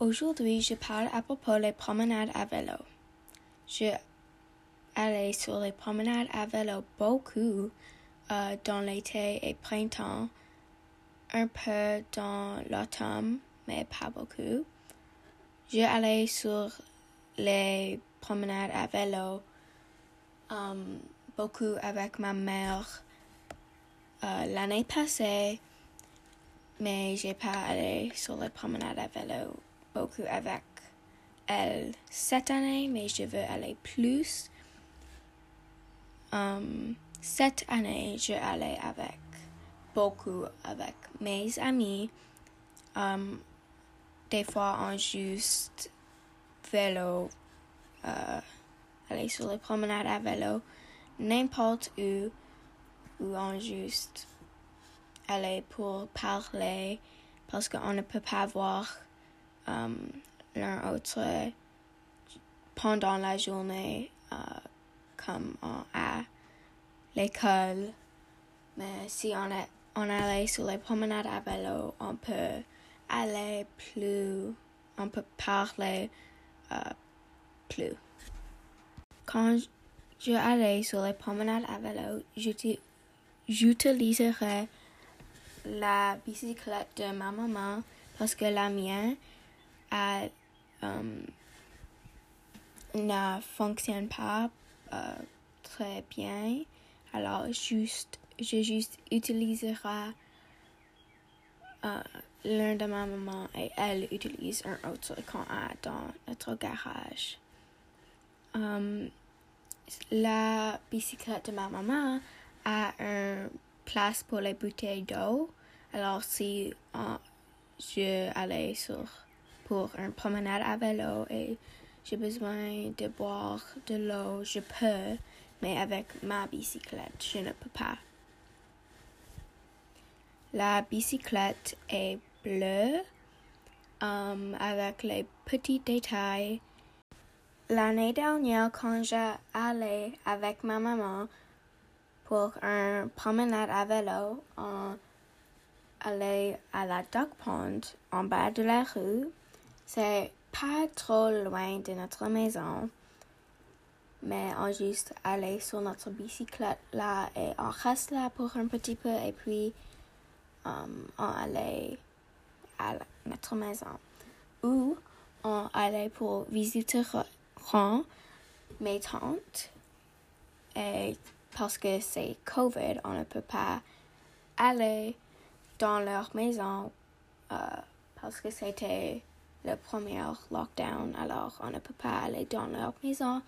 Aujourd'hui, je parle à propos des promenades à vélo. Je allais sur les promenades à vélo beaucoup euh, dans l'été et printemps, un peu dans l'automne, mais pas beaucoup. Je allais sur les promenades à vélo um, beaucoup avec ma mère euh, l'année passée, mais j'ai pas allé sur les promenades à vélo beaucoup avec elle cette année, mais je veux aller plus. Um, cette année, je allais avec beaucoup avec mes amis. Um, des fois, on juste vélo, euh, aller sur les promenades à vélo, n'importe où, ou on juste aller pour parler, parce qu'on ne peut pas voir um, l'un autre pendant la journée, uh, comme à l'école. Mais si on, est, on allait sur les promenades à vélo, on peut aller plus, on peut parler uh, plus. Quand je allais sur les promenades à vélo, j'utiliserai la bicyclette de ma maman parce que la mienne elle um, ne fonctionne pas uh, très bien. Alors, juste, je juste utiliserai uh, l'un de ma maman et elle utilise un autre elle est dans notre garage. Um, la bicyclette de ma maman a une place pour les bouteilles d'eau. Alors, si uh, je allais sur pour une promenade à vélo et j'ai besoin de boire de l'eau, je peux, mais avec ma bicyclette, je ne peux pas. La bicyclette est bleue um, avec les petits détails. L'année dernière, quand j'allais avec ma maman pour une promenade à vélo, on allait à la Duck Pond en bas de la rue c'est pas trop loin de notre maison, mais on juste allait sur notre bicyclette là et on reste là pour un petit peu et puis um, on allait à notre maison. Ou on allait pour visiter mes tantes et parce que c'est COVID, on ne peut pas aller dans leur maison uh, parce que c'était le premier lockdown, alors on ne peut pas aller dans leur maison.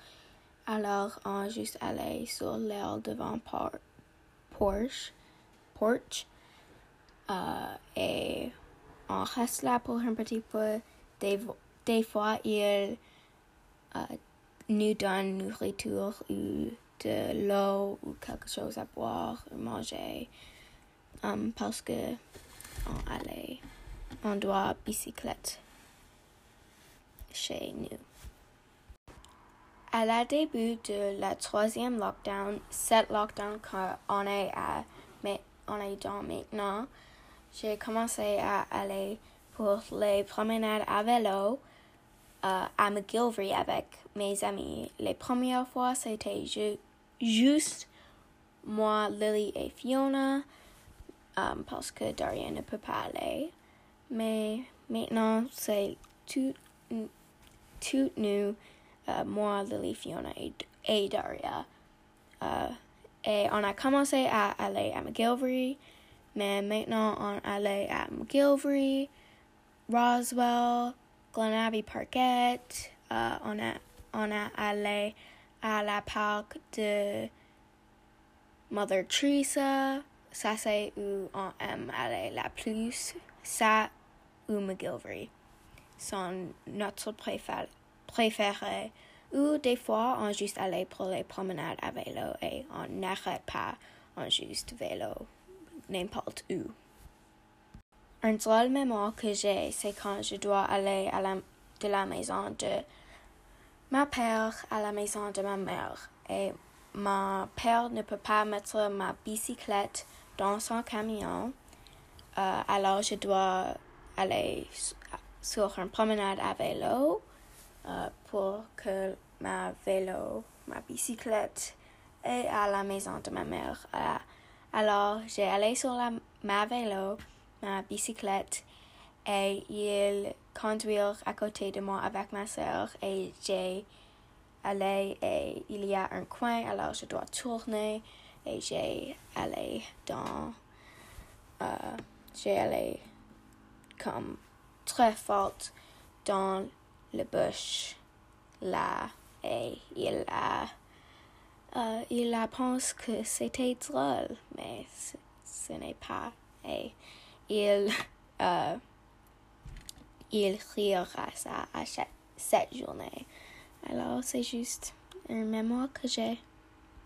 Alors on juste allait sur l'air devant por porch, porch euh, et on reste là pour un petit peu. Des, des fois, ils euh, nous donnent nourriture ou de l'eau ou quelque chose à boire ou manger um, parce que on allait, on doit bicyclette chez nous. À la début de la troisième lockdown, cette lockdown qu'on est à, mais on est dans maintenant, j'ai commencé à aller pour les promenades à vélo euh, à McGilvery avec mes amis. Les premières fois, c'était juste moi, Lily et Fiona, um, parce que Daria ne peut pas aller. Mais maintenant, c'est tout tout nous, uh, moi, Lily, Fiona et Daria. Uh, et on a commencé à aller à McGilvery, mais maintenant on allait à McGilvery, Roswell, Glenabbey Parkette, uh, on, a, on a allé à la parc de Mother Teresa, ça c'est où on aime aller la plus, ça ou McGilvery sont notre préféré, ou des fois on juste allait pour les promenades à vélo et on n'arrête pas, on juste vélo n'importe où. Un drôle mémoire que j'ai, c'est quand je dois aller à la, de la maison de ma père à la maison de ma mère et ma père ne peut pas mettre ma bicyclette dans son camion, euh, alors je dois aller sur une promenade à vélo euh, pour que ma vélo, ma bicyclette est à la maison de ma mère. Euh, alors, j'ai allé sur la, ma vélo, ma bicyclette, et il conduire à côté de moi avec ma soeur et j'ai allé et il y a un coin, alors je dois tourner et j'ai allé dans, euh, j'ai allé comme très fort dans le bush. Là et il a euh, il a pensé que c'était drôle mais ce, n'est pas et il euh, il rira ça à chaque, cette journée. Alors c'est juste une mémoire que j'ai